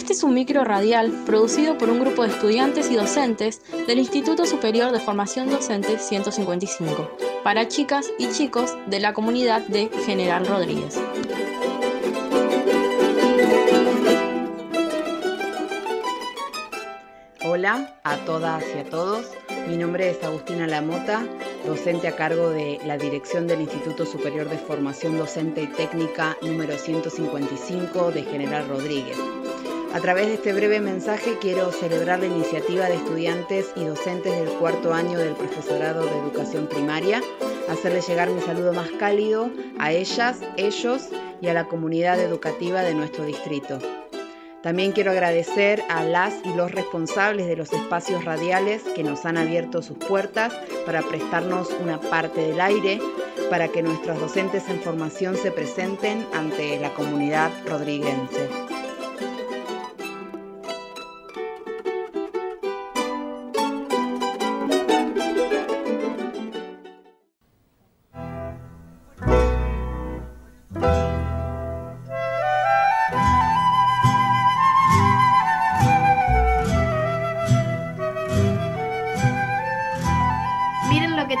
Este es un micro radial producido por un grupo de estudiantes y docentes del Instituto Superior de Formación Docente 155, para chicas y chicos de la comunidad de General Rodríguez. Hola a todas y a todos. Mi nombre es Agustina Lamota, docente a cargo de la dirección del Instituto Superior de Formación Docente y Técnica número 155 de General Rodríguez. A través de este breve mensaje quiero celebrar la iniciativa de estudiantes y docentes del cuarto año del profesorado de educación primaria, hacerles llegar mi saludo más cálido a ellas, ellos y a la comunidad educativa de nuestro distrito. También quiero agradecer a las y los responsables de los espacios radiales que nos han abierto sus puertas para prestarnos una parte del aire para que nuestros docentes en formación se presenten ante la comunidad rodriguense.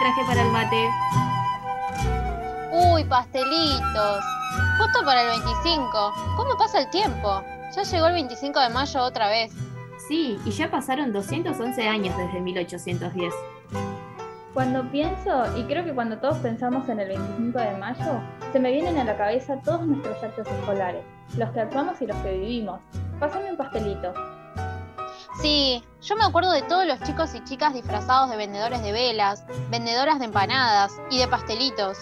Traje para el mate. Uy, pastelitos. Justo para el 25. ¿Cómo pasa el tiempo? Ya llegó el 25 de mayo otra vez. Sí, y ya pasaron 211 años desde 1810. Cuando pienso, y creo que cuando todos pensamos en el 25 de mayo, se me vienen a la cabeza todos nuestros actos escolares, los que actuamos y los que vivimos. Pásame un pastelito. Sí, yo me acuerdo de todos los chicos y chicas disfrazados de vendedores de velas, vendedoras de empanadas y de pastelitos.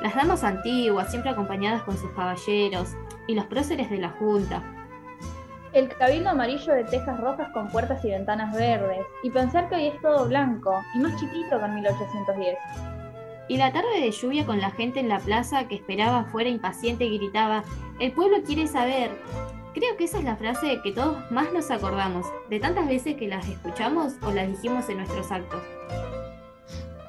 Las damas antiguas, siempre acompañadas con sus caballeros, y los próceres de la Junta. El cabildo amarillo de tejas rojas con puertas y ventanas verdes, y pensar que hoy es todo blanco, y más chiquito que en 1810. Y la tarde de lluvia con la gente en la plaza que esperaba fuera impaciente y gritaba, el pueblo quiere saber, Creo que esa es la frase que todos más nos acordamos, de tantas veces que las escuchamos o las dijimos en nuestros actos.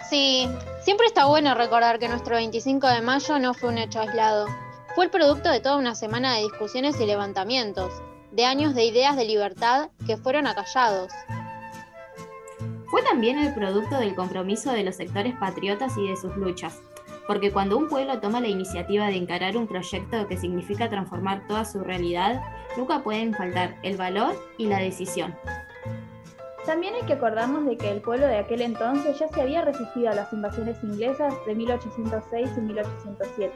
Sí, siempre está bueno recordar que nuestro 25 de mayo no fue un hecho aislado. Fue el producto de toda una semana de discusiones y levantamientos, de años de ideas de libertad que fueron acallados. Fue también el producto del compromiso de los sectores patriotas y de sus luchas, porque cuando un pueblo toma la iniciativa de encarar un proyecto que significa transformar toda su realidad, nunca pueden faltar el valor y la decisión. También hay que acordarnos de que el pueblo de aquel entonces ya se había resistido a las invasiones inglesas de 1806 y 1807,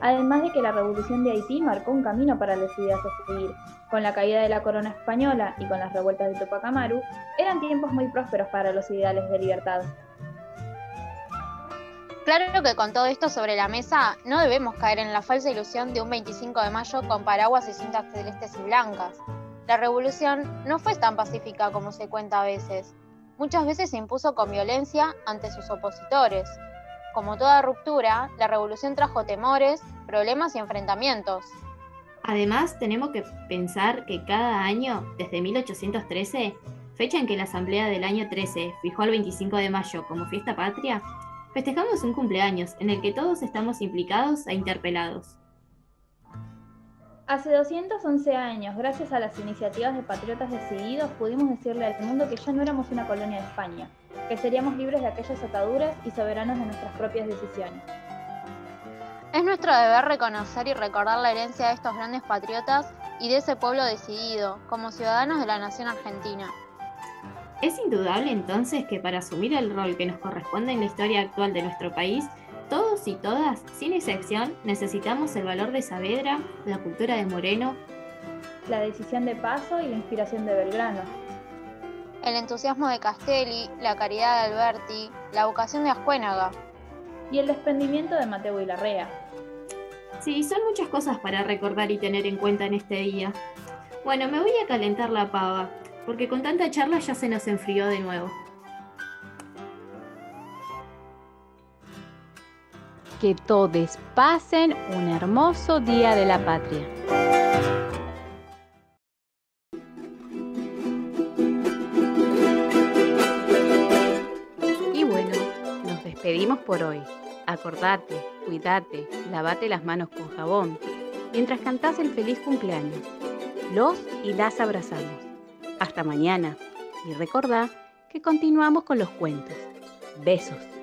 además de que la revolución de Haití marcó un camino para las ideas a seguir. Con la caída de la corona española y con las revueltas de Tupac Amaru, eran tiempos muy prósperos para los ideales de libertad. Claro que con todo esto sobre la mesa, no debemos caer en la falsa ilusión de un 25 de mayo con paraguas y cintas celestes y blancas. La revolución no fue tan pacífica como se cuenta a veces. Muchas veces se impuso con violencia ante sus opositores. Como toda ruptura, la revolución trajo temores, problemas y enfrentamientos. Además, tenemos que pensar que cada año, desde 1813, fecha en que la Asamblea del año 13 fijó el 25 de mayo como fiesta patria, Festejamos un cumpleaños en el que todos estamos implicados e interpelados. Hace 211 años, gracias a las iniciativas de patriotas decididos, pudimos decirle al mundo que ya no éramos una colonia de España, que seríamos libres de aquellas ataduras y soberanos de nuestras propias decisiones. Es nuestro deber reconocer y recordar la herencia de estos grandes patriotas y de ese pueblo decidido, como ciudadanos de la nación argentina. Es indudable entonces que para asumir el rol que nos corresponde en la historia actual de nuestro país, todos y todas, sin excepción, necesitamos el valor de Saavedra, la cultura de Moreno, la decisión de Paso y la inspiración de Belgrano. El entusiasmo de Castelli, la caridad de Alberti, la vocación de Ascuénaga. Y el desprendimiento de Mateo y Larrea. Sí, son muchas cosas para recordar y tener en cuenta en este día. Bueno, me voy a calentar la pava porque con tanta charla ya se nos enfrió de nuevo. Que todos pasen un hermoso día de la patria. Y bueno, nos despedimos por hoy. Acordate, cuídate, lavate las manos con jabón, mientras cantás el feliz cumpleaños los y las abrazamos. Hasta mañana y recordá que continuamos con los cuentos. Besos.